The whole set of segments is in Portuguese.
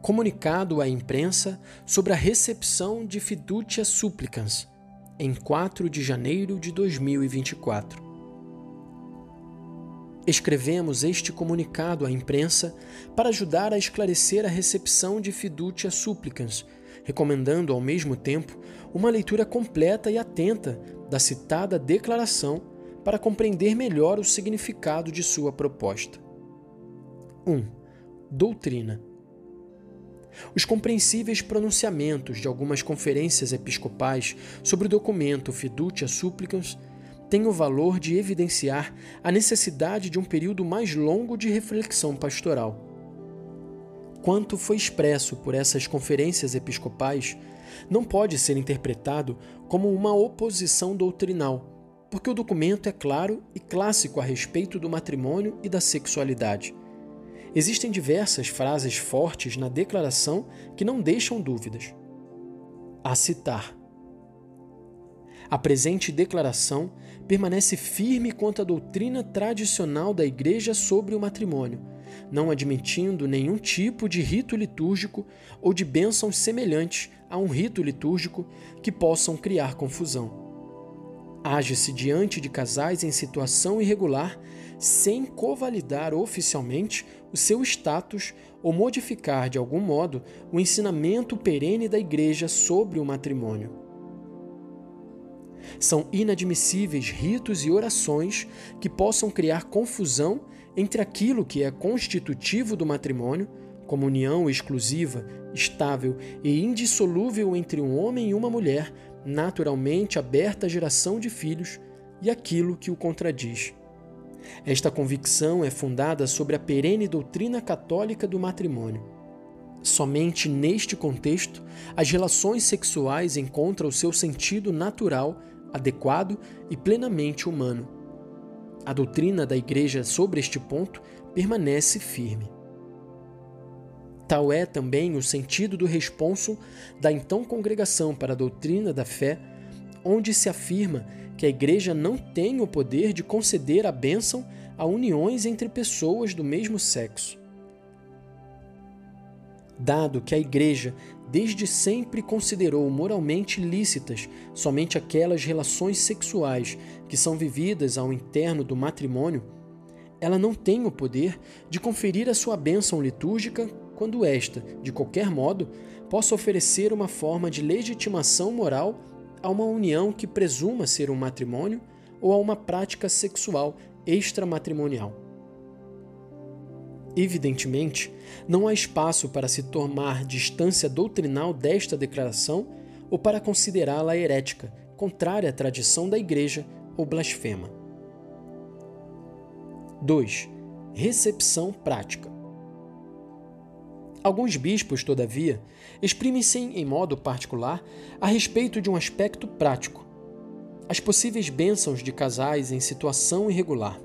comunicado à imprensa sobre a recepção de fiducia supplicans em 4 de janeiro de 2024. Escrevemos este comunicado à imprensa para ajudar a esclarecer a recepção de fiducia supplicans, recomendando ao mesmo tempo uma leitura completa e atenta da citada declaração para compreender melhor o significado de sua proposta. 1. Doutrina os compreensíveis pronunciamentos de algumas conferências episcopais sobre o documento Fiducia Supplicans têm o valor de evidenciar a necessidade de um período mais longo de reflexão pastoral. Quanto foi expresso por essas conferências episcopais não pode ser interpretado como uma oposição doutrinal, porque o documento é claro e clássico a respeito do matrimônio e da sexualidade. Existem diversas frases fortes na declaração que não deixam dúvidas. A citar: A presente declaração permanece firme quanto à doutrina tradicional da Igreja sobre o matrimônio, não admitindo nenhum tipo de rito litúrgico ou de bênçãos semelhantes a um rito litúrgico que possam criar confusão. Age-se diante de casais em situação irregular sem covalidar oficialmente o seu status ou modificar de algum modo o ensinamento perene da Igreja sobre o matrimônio. São inadmissíveis ritos e orações que possam criar confusão entre aquilo que é constitutivo do matrimônio, como união exclusiva, estável e indissolúvel entre um homem e uma mulher, naturalmente aberta à geração de filhos, e aquilo que o contradiz. Esta convicção é fundada sobre a perene doutrina católica do matrimônio. Somente neste contexto, as relações sexuais encontram o seu sentido natural, adequado e plenamente humano. A doutrina da Igreja sobre este ponto permanece firme. Tal é também o sentido do responso da então Congregação para a Doutrina da Fé, onde se afirma que a Igreja não tem o poder de conceder a bênção a uniões entre pessoas do mesmo sexo. Dado que a Igreja desde sempre considerou moralmente lícitas somente aquelas relações sexuais que são vividas ao interno do matrimônio, ela não tem o poder de conferir a sua bênção litúrgica quando esta, de qualquer modo, possa oferecer uma forma de legitimação moral a uma união que presuma ser um matrimônio ou a uma prática sexual extramatrimonial. Evidentemente, não há espaço para se tomar distância doutrinal desta declaração ou para considerá-la herética, contrária à tradição da Igreja ou blasfema. 2. Recepção prática. Alguns bispos, todavia, exprimem-se em modo particular a respeito de um aspecto prático, as possíveis bênçãos de casais em situação irregular.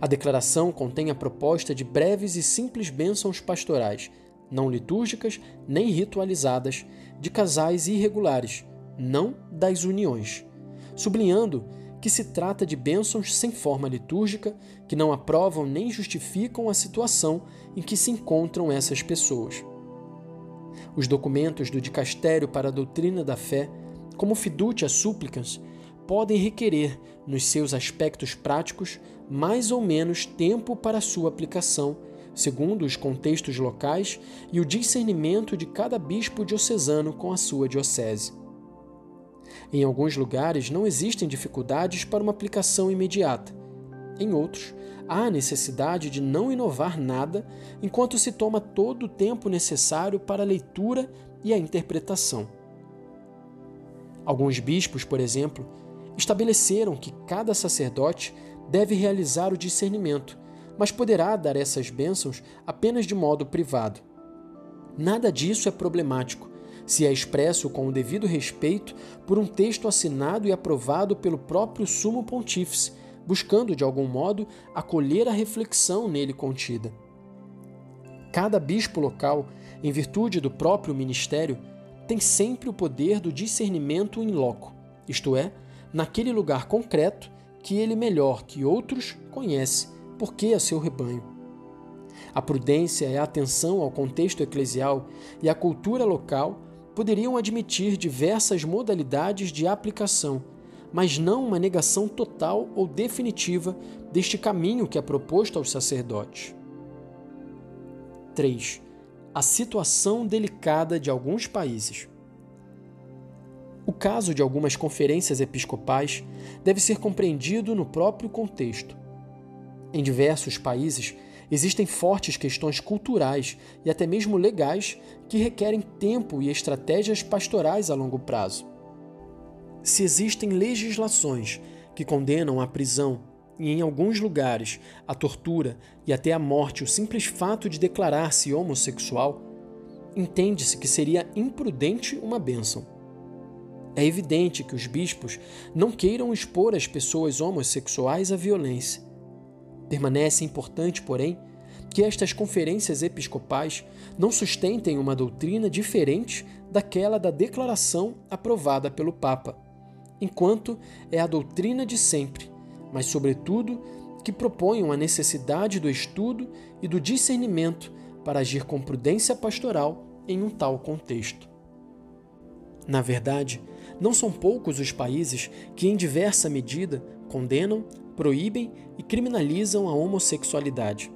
A declaração contém a proposta de breves e simples bênçãos pastorais, não litúrgicas nem ritualizadas, de casais irregulares, não das uniões, sublinhando que se trata de bênçãos sem forma litúrgica que não aprovam nem justificam a situação em que se encontram essas pessoas. Os documentos do Dicastério para a Doutrina da Fé, como fiducia súplicas, podem requerer, nos seus aspectos práticos, mais ou menos tempo para sua aplicação, segundo os contextos locais e o discernimento de cada bispo diocesano com a sua diocese. Em alguns lugares não existem dificuldades para uma aplicação imediata. Em outros, há necessidade de não inovar nada enquanto se toma todo o tempo necessário para a leitura e a interpretação. Alguns bispos, por exemplo, estabeleceram que cada sacerdote deve realizar o discernimento, mas poderá dar essas bênçãos apenas de modo privado. Nada disso é problemático, se é expresso com o devido respeito por um texto assinado e aprovado pelo próprio Sumo Pontífice, buscando de algum modo acolher a reflexão nele contida. Cada bispo local, em virtude do próprio ministério, tem sempre o poder do discernimento in loco, isto é, naquele lugar concreto que ele melhor que outros conhece, porque é seu rebanho. A prudência e a atenção ao contexto eclesial e à cultura local poderiam admitir diversas modalidades de aplicação, mas não uma negação total ou definitiva deste caminho que é proposto aos sacerdotes. 3. A situação delicada de alguns países. O caso de algumas conferências episcopais deve ser compreendido no próprio contexto. Em diversos países, existem fortes questões culturais e até mesmo legais que requerem tempo e estratégias pastorais a longo prazo. Se existem legislações que condenam à prisão e, em alguns lugares, a tortura e até a morte o simples fato de declarar-se homossexual, entende-se que seria imprudente uma bênção. É evidente que os bispos não queiram expor as pessoas homossexuais à violência. Permanece importante, porém, que estas conferências episcopais não sustentem uma doutrina diferente daquela da declaração aprovada pelo Papa, enquanto é a doutrina de sempre, mas, sobretudo, que proponham a necessidade do estudo e do discernimento para agir com prudência pastoral em um tal contexto. Na verdade, não são poucos os países que, em diversa medida, condenam, proíbem e criminalizam a homossexualidade.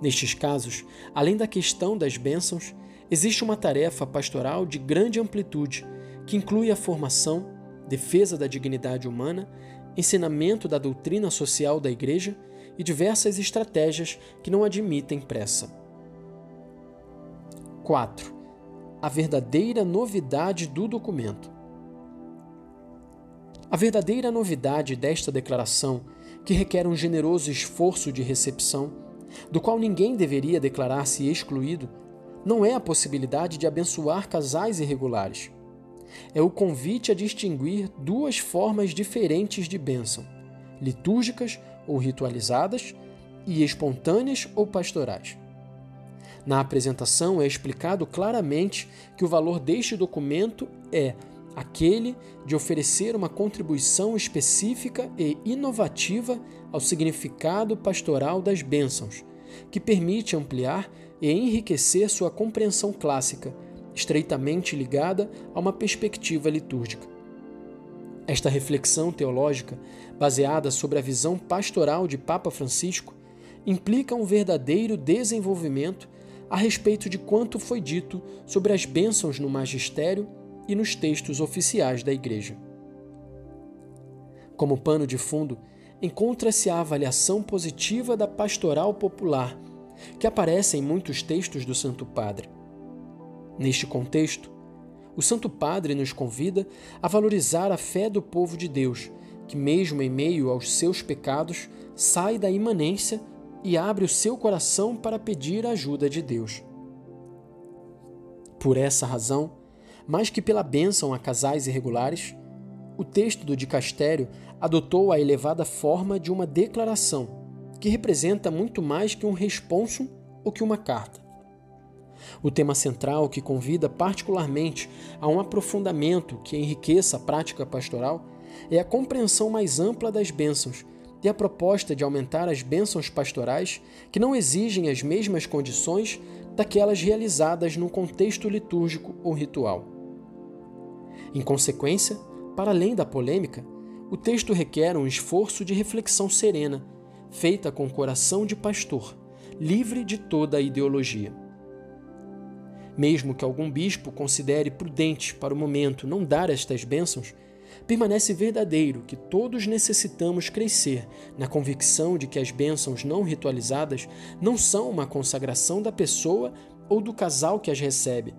Nestes casos, além da questão das bênçãos, existe uma tarefa pastoral de grande amplitude que inclui a formação, defesa da dignidade humana, ensinamento da doutrina social da Igreja e diversas estratégias que não admitem pressa. 4. A verdadeira novidade do documento. A verdadeira novidade desta declaração, que requer um generoso esforço de recepção, do qual ninguém deveria declarar-se excluído, não é a possibilidade de abençoar casais irregulares. É o convite a distinguir duas formas diferentes de bênção: litúrgicas ou ritualizadas e espontâneas ou pastorais. Na apresentação é explicado claramente que o valor deste documento é aquele de oferecer uma contribuição específica e inovativa ao significado pastoral das bênçãos, que permite ampliar e enriquecer sua compreensão clássica, estreitamente ligada a uma perspectiva litúrgica. Esta reflexão teológica, baseada sobre a visão pastoral de Papa Francisco, implica um verdadeiro desenvolvimento a respeito de quanto foi dito sobre as bênçãos no magistério e nos textos oficiais da Igreja. Como pano de fundo, encontra-se a avaliação positiva da pastoral popular, que aparece em muitos textos do Santo Padre. Neste contexto, o Santo Padre nos convida a valorizar a fé do povo de Deus, que, mesmo em meio aos seus pecados, sai da imanência e abre o seu coração para pedir a ajuda de Deus. Por essa razão, mais que pela bênção a casais irregulares, o texto do dicastério adotou a elevada forma de uma declaração, que representa muito mais que um responso ou que uma carta. O tema central, que convida particularmente a um aprofundamento que enriqueça a prática pastoral, é a compreensão mais ampla das bênçãos e a proposta de aumentar as bênçãos pastorais que não exigem as mesmas condições daquelas realizadas num contexto litúrgico ou ritual. Em consequência, para além da polêmica, o texto requer um esforço de reflexão serena, feita com coração de pastor, livre de toda a ideologia. Mesmo que algum bispo considere prudente para o momento não dar estas bênçãos, permanece verdadeiro que todos necessitamos crescer na convicção de que as bênçãos não ritualizadas não são uma consagração da pessoa ou do casal que as recebe,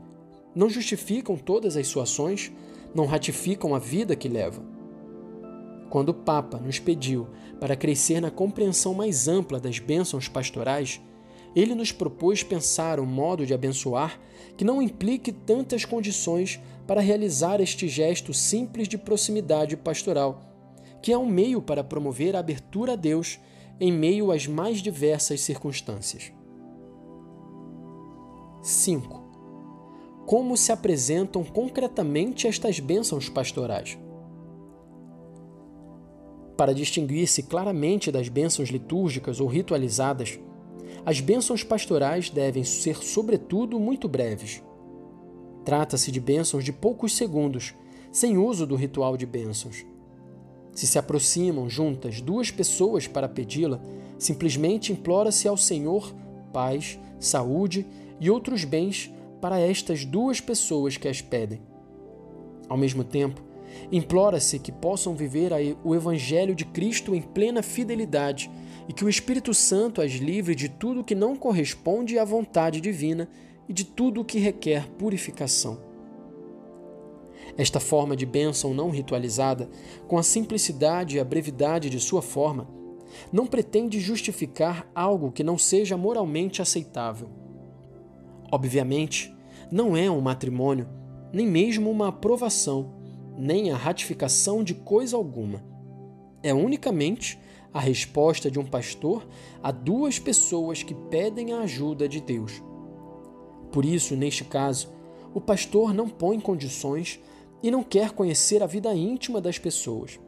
não justificam todas as suas ações, não ratificam a vida que leva. Quando o Papa nos pediu para crescer na compreensão mais ampla das bênçãos pastorais, ele nos propôs pensar um modo de abençoar que não implique tantas condições para realizar este gesto simples de proximidade pastoral, que é um meio para promover a abertura a Deus em meio às mais diversas circunstâncias. 5 como se apresentam concretamente estas bênçãos pastorais. Para distinguir-se claramente das bênçãos litúrgicas ou ritualizadas, As bênçãos pastorais devem ser, sobretudo, muito breves. Trata-se de bênçãos de poucos segundos, sem uso do ritual de bênçãos. Se se aproximam juntas duas pessoas para pedi-la, simplesmente implora-se ao Senhor paz, saúde e outros bens para estas duas pessoas que as pedem. Ao mesmo tempo, implora-se que possam viver o Evangelho de Cristo em plena fidelidade e que o Espírito Santo as livre de tudo que não corresponde à vontade divina e de tudo o que requer purificação. Esta forma de bênção não ritualizada, com a simplicidade e a brevidade de sua forma, não pretende justificar algo que não seja moralmente aceitável. Obviamente, não é um matrimônio, nem mesmo uma aprovação, nem a ratificação de coisa alguma. É unicamente a resposta de um pastor a duas pessoas que pedem a ajuda de Deus. Por isso, neste caso, o pastor não põe condições e não quer conhecer a vida íntima das pessoas.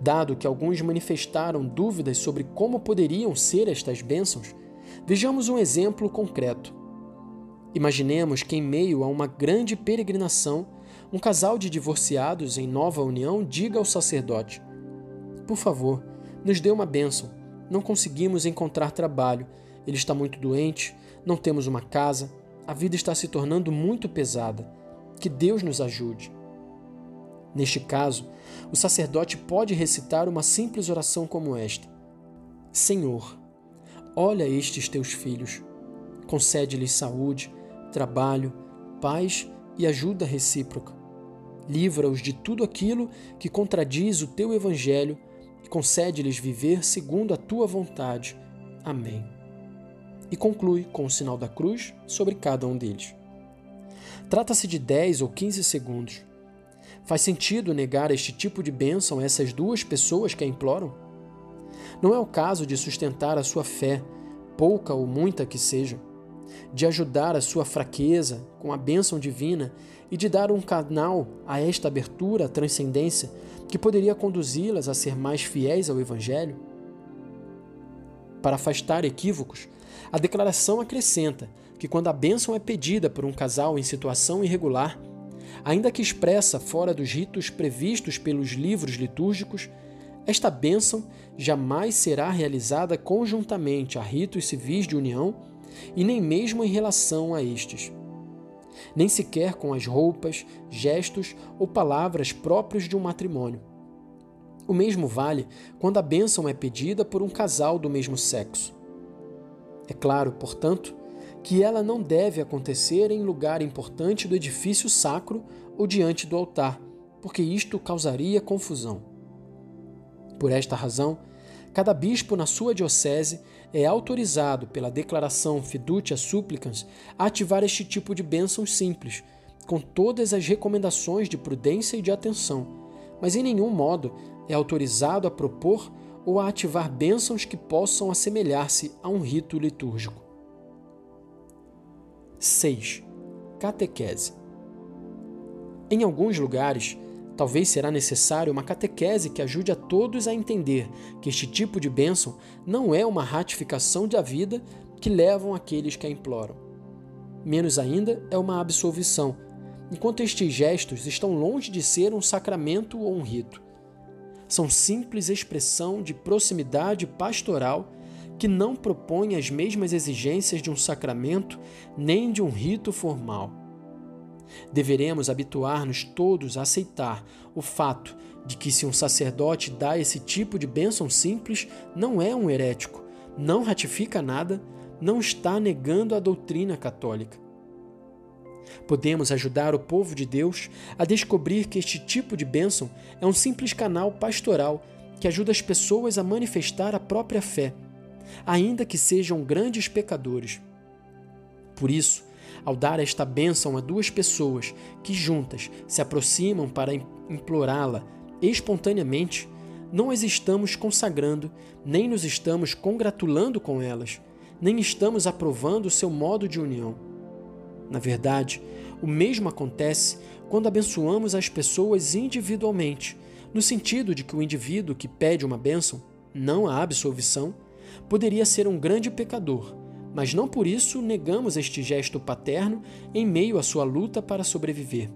Dado que alguns manifestaram dúvidas sobre como poderiam ser estas bênçãos, vejamos um exemplo concreto. Imaginemos que, em meio a uma grande peregrinação, um casal de divorciados em nova união diga ao sacerdote: Por favor, nos dê uma bênção. Não conseguimos encontrar trabalho, ele está muito doente, não temos uma casa, a vida está se tornando muito pesada. Que Deus nos ajude. Neste caso, o sacerdote pode recitar uma simples oração como esta: Senhor, olha estes teus filhos, concede-lhes saúde, trabalho, paz e ajuda recíproca. Livra-os de tudo aquilo que contradiz o teu evangelho e concede-lhes viver segundo a tua vontade. Amém. E conclui com o sinal da cruz sobre cada um deles. Trata-se de 10 ou 15 segundos. Faz sentido negar este tipo de bênção a essas duas pessoas que a imploram? Não é o caso de sustentar a sua fé, pouca ou muita que seja, de ajudar a sua fraqueza com a bênção divina e de dar um canal a esta abertura à transcendência que poderia conduzi-las a ser mais fiéis ao Evangelho? Para afastar equívocos, a declaração acrescenta que quando a bênção é pedida por um casal em situação irregular, ainda que expressa fora dos ritos previstos pelos livros litúrgicos, esta bênção jamais será realizada conjuntamente a ritos civis de união e nem mesmo em relação a estes. Nem sequer com as roupas, gestos ou palavras próprios de um matrimônio. O mesmo vale quando a bênção é pedida por um casal do mesmo sexo. É claro, portanto, que ela não deve acontecer em lugar importante do edifício sacro ou diante do altar, porque isto causaria confusão. Por esta razão, cada bispo na sua diocese é autorizado pela declaração Fiducia Supplicans a ativar este tipo de bênçãos simples, com todas as recomendações de prudência e de atenção, mas em nenhum modo é autorizado a propor ou a ativar bênçãos que possam assemelhar-se a um rito litúrgico. 6. Catequese. Em alguns lugares, talvez será necessário uma catequese que ajude a todos a entender que este tipo de bênção não é uma ratificação da vida que levam aqueles que a imploram. Menos ainda é uma absolvição, enquanto estes gestos estão longe de ser um sacramento ou um rito. São simples expressão de proximidade pastoral que não propõe as mesmas exigências de um sacramento nem de um rito formal. Deveremos habituar-nos todos a aceitar o fato de que, se um sacerdote dá esse tipo de bênção simples, não é um herético, não ratifica nada, não está negando a doutrina católica. Podemos ajudar o povo de Deus a descobrir que este tipo de bênção é um simples canal pastoral que ajuda as pessoas a manifestar a própria fé ainda que sejam grandes pecadores. Por isso, ao dar esta bênção a duas pessoas que juntas se aproximam para implorá-la espontaneamente, não as estamos consagrando, nem nos estamos congratulando com elas, nem estamos aprovando o seu modo de união. Na verdade, o mesmo acontece quando abençoamos as pessoas individualmente, no sentido de que o indivíduo que pede uma bênção, não a absolvição, poderia ser um grande pecador, mas não por isso negamos este gesto paterno em meio à sua luta para sobreviver.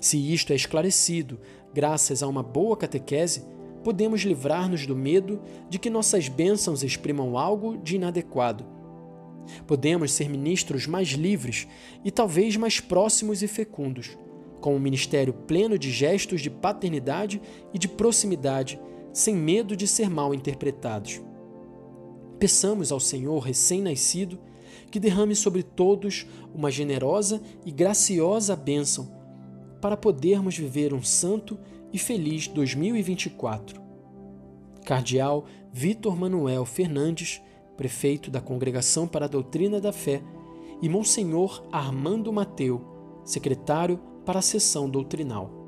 Se isto é esclarecido, graças a uma boa catequese, podemos livrar-nos do medo de que nossas bênçãos exprimam algo de inadequado. Podemos ser ministros mais livres e talvez mais próximos e fecundos, com um ministério pleno de gestos de paternidade e de proximidade, sem medo de ser mal interpretados. Peçamos ao Senhor recém-nascido que derrame sobre todos uma generosa e graciosa bênção para podermos viver um santo e feliz 2024. Cardeal Vitor Manuel Fernandes, prefeito da Congregação para a Doutrina da Fé, e Monsenhor Armando Mateu, secretário para a sessão doutrinal.